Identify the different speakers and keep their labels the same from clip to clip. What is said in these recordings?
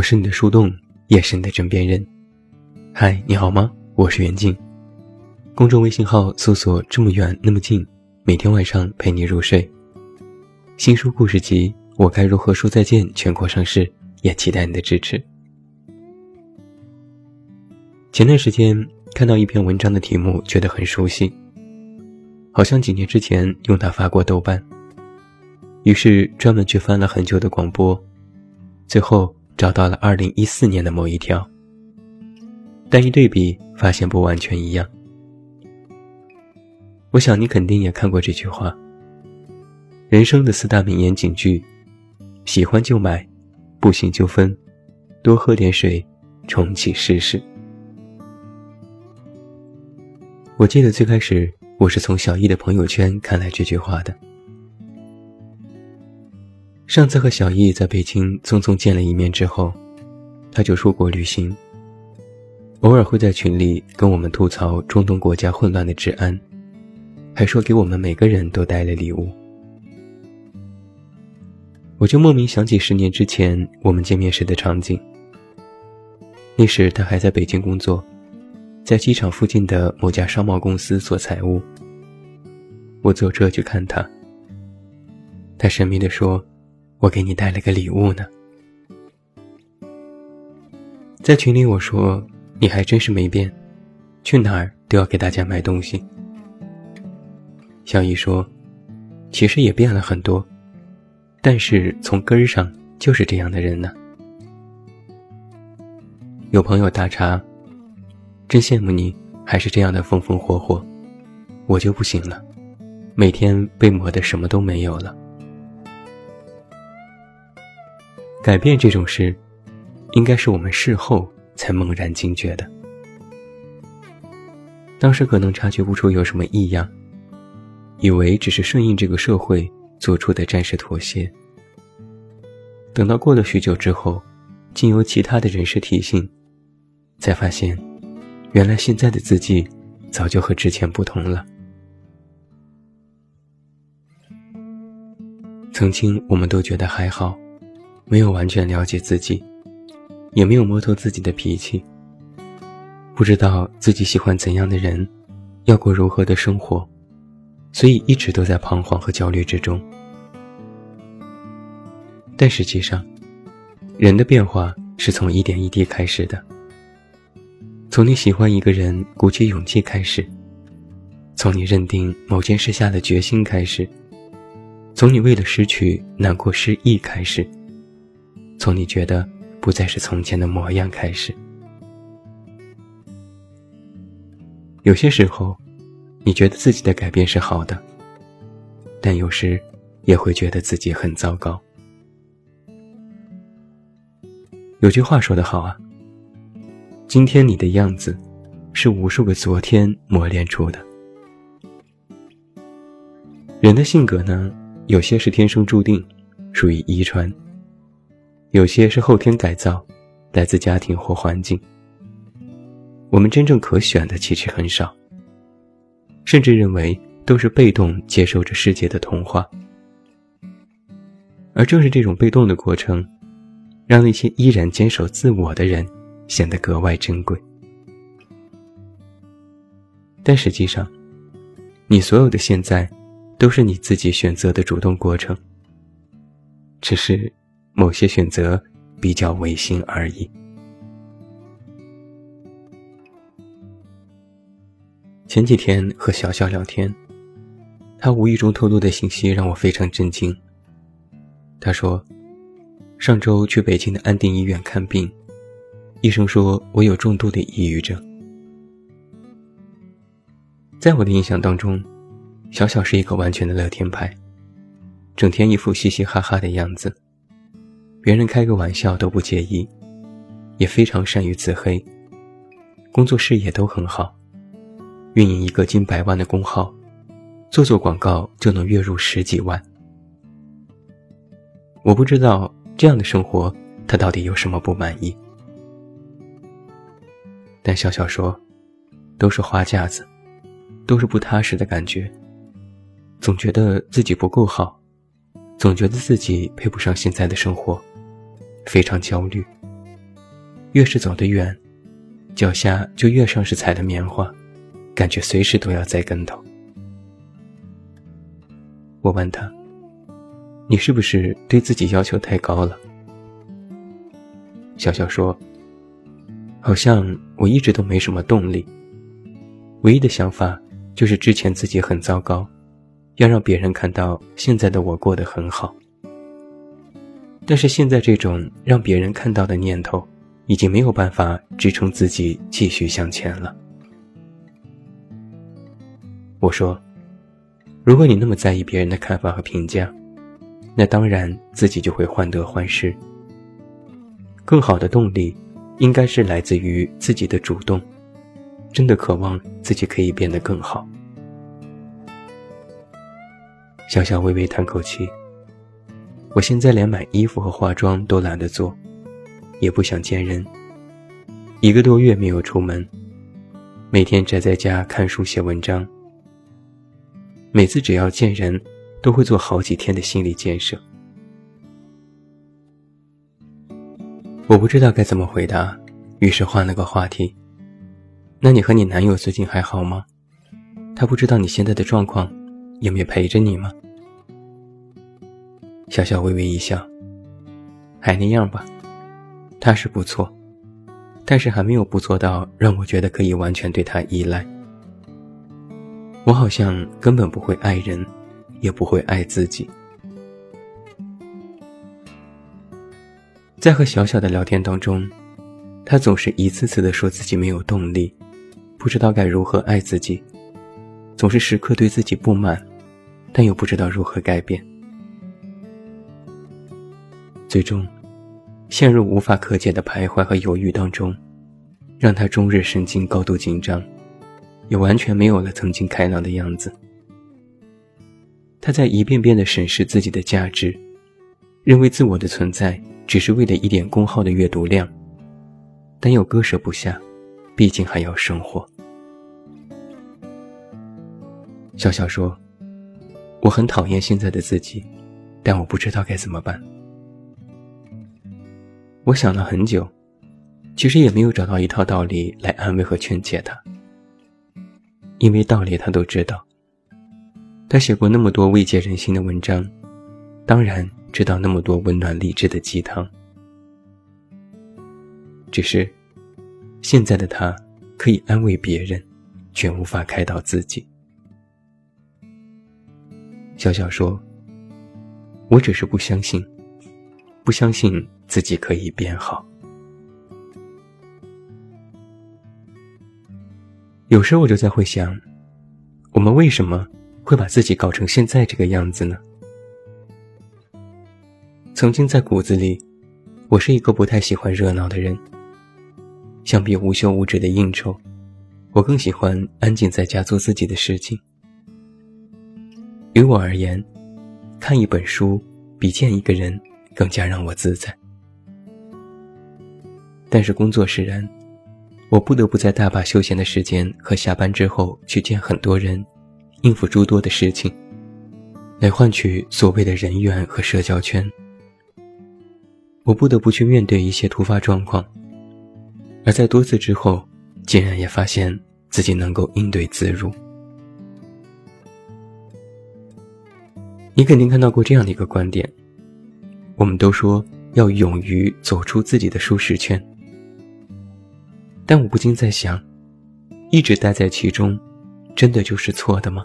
Speaker 1: 我是你的树洞，也是你的枕边人。嗨，你好吗？我是袁静。公众微信号搜索“这么远那么近”，每天晚上陪你入睡。新书故事集《我该如何说再见》全国上市，也期待你的支持。前段时间看到一篇文章的题目，觉得很熟悉，好像几年之前用它发过豆瓣。于是专门去翻了很久的广播，最后。找到了二零一四年的某一条，但一对比发现不完全一样。我想你肯定也看过这句话：人生的四大名言警句，喜欢就买，不行就分，多喝点水，重启试试。我记得最开始我是从小易的朋友圈看来这句话的。上次和小易在北京匆匆见了一面之后，他就出国旅行。偶尔会在群里跟我们吐槽中东国家混乱的治安，还说给我们每个人都带了礼物。我就莫名想起十年之前我们见面时的场景。那时他还在北京工作，在机场附近的某家商贸公司做财务。我坐车去看他，他神秘地说。我给你带了个礼物呢，在群里我说你还真是没变，去哪儿都要给大家买东西。小姨说，其实也变了很多，但是从根儿上就是这样的人呢。有朋友打岔，真羡慕你还是这样的风风火火，我就不行了，每天被磨得什么都没有了。改变这种事，应该是我们事后才猛然惊觉的。当时可能察觉不出有什么异样，以为只是顺应这个社会做出的暂时妥协。等到过了许久之后，经由其他的人事提醒，才发现，原来现在的自己早就和之前不同了。曾经我们都觉得还好。没有完全了解自己，也没有摸透自己的脾气，不知道自己喜欢怎样的人，要过如何的生活，所以一直都在彷徨和焦虑之中。但实际上，人的变化是从一点一滴开始的，从你喜欢一个人鼓起勇气开始，从你认定某件事下的决心开始，从你为了失去难过失意开始。从你觉得不再是从前的模样开始，有些时候，你觉得自己的改变是好的，但有时也会觉得自己很糟糕。有句话说得好啊，今天你的样子，是无数个昨天磨练出的。人的性格呢，有些是天生注定，属于遗传。有些是后天改造，来自家庭或环境。我们真正可选的其实很少，甚至认为都是被动接受着世界的童话。而正是这种被动的过程，让那些依然坚守自我的人显得格外珍贵。但实际上，你所有的现在，都是你自己选择的主动过程，只是。某些选择比较违心而已。前几天和小小聊天，他无意中透露的信息让我非常震惊。他说，上周去北京的安定医院看病，医生说我有重度的抑郁症。在我的印象当中，小小是一个完全的乐天派，整天一副嘻嘻哈哈的样子。别人开个玩笑都不介意，也非常善于自黑。工作事业都很好，运营一个近百万的公号，做做广告就能月入十几万。我不知道这样的生活他到底有什么不满意，但笑笑说，都是花架子，都是不踏实的感觉，总觉得自己不够好，总觉得自己配不上现在的生活。非常焦虑，越是走得远，脚下就越像是踩的棉花，感觉随时都要栽跟头。我问他：“你是不是对自己要求太高了？”笑笑说：“好像我一直都没什么动力，唯一的想法就是之前自己很糟糕，要让别人看到现在的我过得很好。但是现在这种让别人看到的念头，已经没有办法支撑自己继续向前了。”我说：“如果你那么在意别人的看法和评价，那当然自己就会患得患失。”更好的动力，应该是来自于自己的主动，真的渴望自己可以变得更好。小小微微叹口气，我现在连买衣服和化妆都懒得做，也不想见人。一个多月没有出门，每天宅在家看书写文章。每次只要见人，都会做好几天的心理建设。我不知道该怎么回答，于是换了个话题。那你和你男友最近还好吗？他不知道你现在的状况，也没陪着你吗？小小微微一笑，还那样吧。他是不错，但是还没有不错到让我觉得可以完全对他依赖。我好像根本不会爱人，也不会爱自己。在和小小的聊天当中，他总是一次次的说自己没有动力，不知道该如何爱自己，总是时刻对自己不满，但又不知道如何改变，最终陷入无法可解的徘徊和犹豫当中，让他终日神经高度紧张，也完全没有了曾经开朗的样子。他在一遍遍的审视自己的价值，认为自我的存在。只是为了一点公号的阅读量，但又割舍不下，毕竟还要生活。笑笑说：“我很讨厌现在的自己，但我不知道该怎么办。”我想了很久，其实也没有找到一套道理来安慰和劝解他，因为道理他都知道。他写过那么多慰藉人心的文章，当然。知道那么多温暖励志的鸡汤，只是现在的他可以安慰别人，却无法开导自己。小小说：“我只是不相信，不相信自己可以变好。”有时我就在会想，我们为什么会把自己搞成现在这个样子呢？曾经在骨子里，我是一个不太喜欢热闹的人。相比无休无止的应酬，我更喜欢安静在家做自己的事情。于我而言，看一本书比见一个人更加让我自在。但是工作使然，我不得不在大把休闲的时间和下班之后去见很多人，应付诸多的事情，来换取所谓的人缘和社交圈。我不得不去面对一些突发状况，而在多次之后，竟然也发现自己能够应对自如。你肯定看到过这样的一个观点：我们都说要勇于走出自己的舒适圈，但我不禁在想，一直待在其中，真的就是错的吗？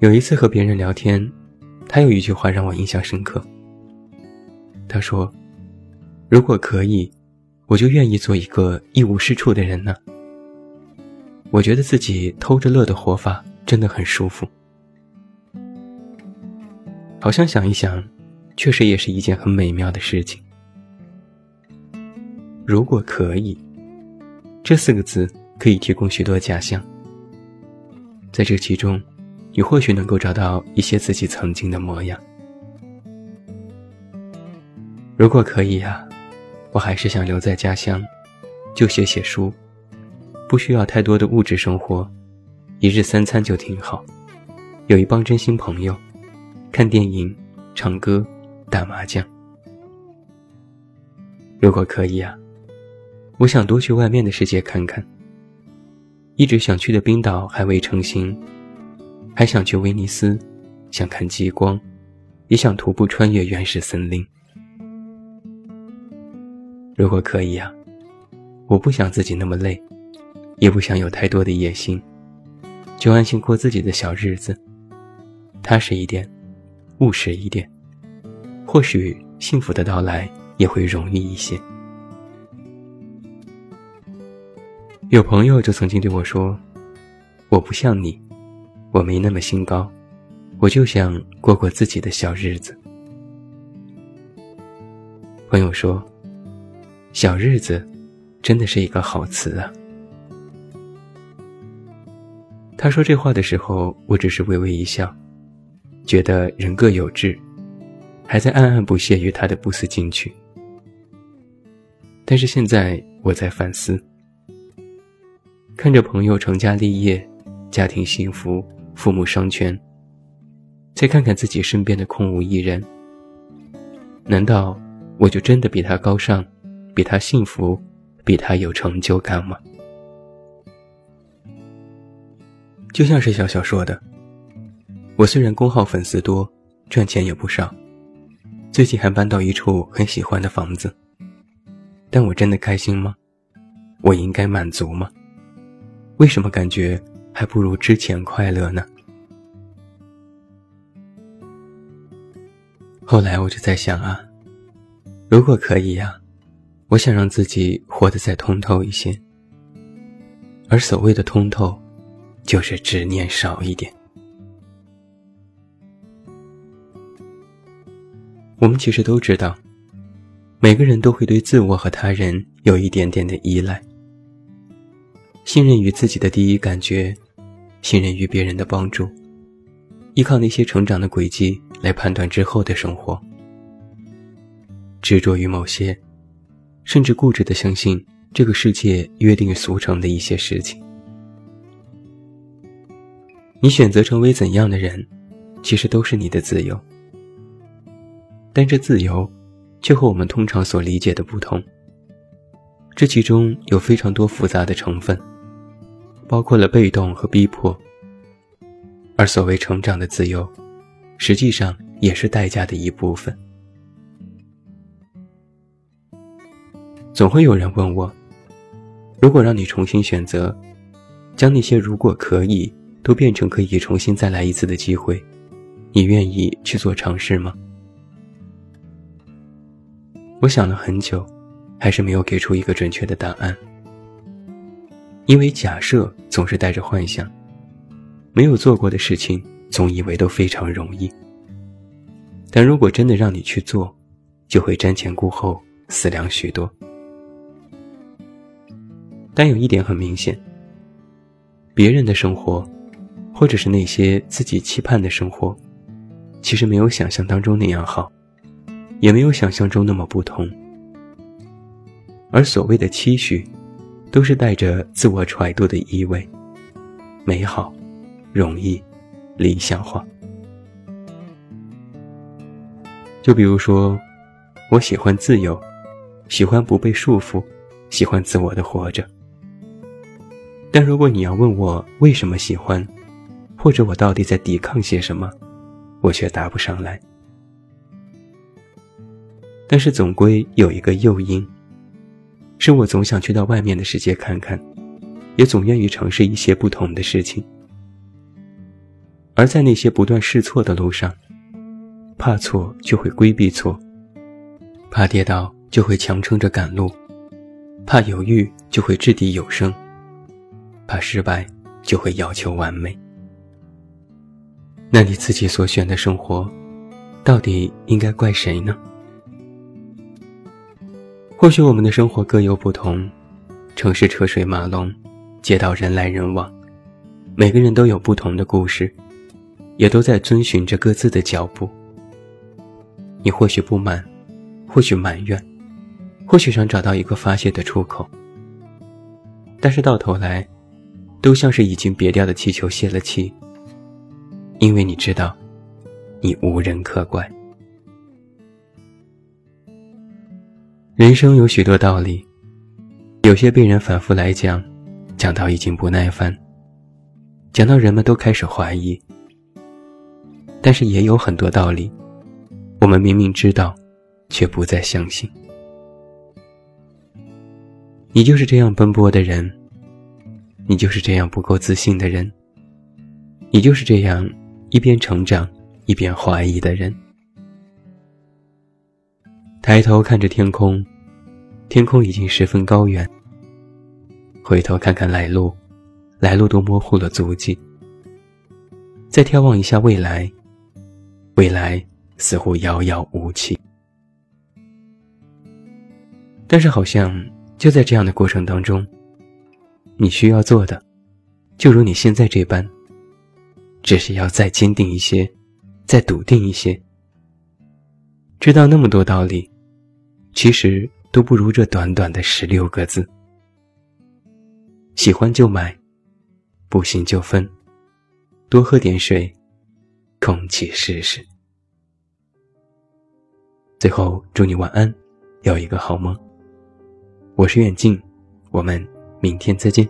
Speaker 1: 有一次和别人聊天。他有一句话让我印象深刻。他说：“如果可以，我就愿意做一个一无是处的人呢。我觉得自己偷着乐的活法真的很舒服。好像想一想，确实也是一件很美妙的事情。如果可以，这四个字可以提供许多假象，在这其中。”你或许能够找到一些自己曾经的模样。如果可以呀，我还是想留在家乡，就写写书，不需要太多的物质生活，一日三餐就挺好，有一帮真心朋友，看电影、唱歌、打麻将。如果可以啊，我想多去外面的世界看看。一直想去的冰岛还未成行，还想去威尼斯，想看极光，也想徒步穿越原始森林。如果可以啊，我不想自己那么累，也不想有太多的野心，就安心过自己的小日子，踏实一点，务实一点，或许幸福的到来也会容易一些。有朋友就曾经对我说：“我不像你，我没那么心高，我就想过过自己的小日子。”朋友说：“小日子，真的是一个好词啊。”他说这话的时候，我只是微微一笑，觉得人各有志，还在暗暗不屑于他的不思进取。但是现在我在反思。看着朋友成家立业，家庭幸福，父母双全，再看看自己身边的空无一人，难道我就真的比他高尚，比他幸福，比他有成就感吗？就像是小小说的，我虽然公号粉丝多，赚钱也不少，最近还搬到一处很喜欢的房子，但我真的开心吗？我应该满足吗？为什么感觉还不如之前快乐呢？后来我就在想啊，如果可以呀，我想让自己活得再通透一些。而所谓的通透，就是执念少一点。我们其实都知道，每个人都会对自我和他人有一点点的依赖。信任于自己的第一感觉，信任于别人的帮助，依靠那些成长的轨迹来判断之后的生活，执着于某些，甚至固执的相信这个世界约定俗成的一些事情。你选择成为怎样的人，其实都是你的自由，但这自由，却和我们通常所理解的不同。这其中有非常多复杂的成分。包括了被动和逼迫，而所谓成长的自由，实际上也是代价的一部分。总会有人问我，如果让你重新选择，将那些如果可以都变成可以重新再来一次的机会，你愿意去做尝试吗？我想了很久，还是没有给出一个准确的答案。因为假设总是带着幻想，没有做过的事情总以为都非常容易。但如果真的让你去做，就会瞻前顾后，思量许多。但有一点很明显，别人的生活，或者是那些自己期盼的生活，其实没有想象当中那样好，也没有想象中那么不同。而所谓的期许。都是带着自我揣度的意味，美好、容易、理想化。就比如说，我喜欢自由，喜欢不被束缚，喜欢自我的活着。但如果你要问我为什么喜欢，或者我到底在抵抗些什么，我却答不上来。但是总归有一个诱因。是我总想去到外面的世界看看，也总愿意尝试一些不同的事情。而在那些不断试错的路上，怕错就会规避错，怕跌倒就会强撑着赶路，怕犹豫就会掷地有声，怕失败就会要求完美。那你自己所选的生活，到底应该怪谁呢？或许我们的生活各有不同，城市车水马龙，街道人来人往，每个人都有不同的故事，也都在遵循着各自的脚步。你或许不满，或许埋怨，或许想找到一个发泄的出口，但是到头来，都像是已经瘪掉的气球泄了气，因为你知道，你无人可怪。人生有许多道理，有些被人反复来讲，讲到已经不耐烦，讲到人们都开始怀疑。但是也有很多道理，我们明明知道，却不再相信。你就是这样奔波的人，你就是这样不够自信的人，你就是这样一边成长一边怀疑的人。抬头看着天空，天空已经十分高远。回头看看来路，来路都模糊了足迹。再眺望一下未来，未来似乎遥遥无期。但是好像就在这样的过程当中，你需要做的，就如你现在这般，只是要再坚定一些，再笃定一些。知道那么多道理，其实都不如这短短的十六个字：喜欢就买，不行就分，多喝点水，空气试试。最后，祝你晚安，有一个好梦。我是远近，我们明天再见。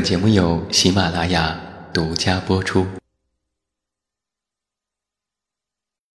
Speaker 1: 本节目由喜马拉雅独家播出。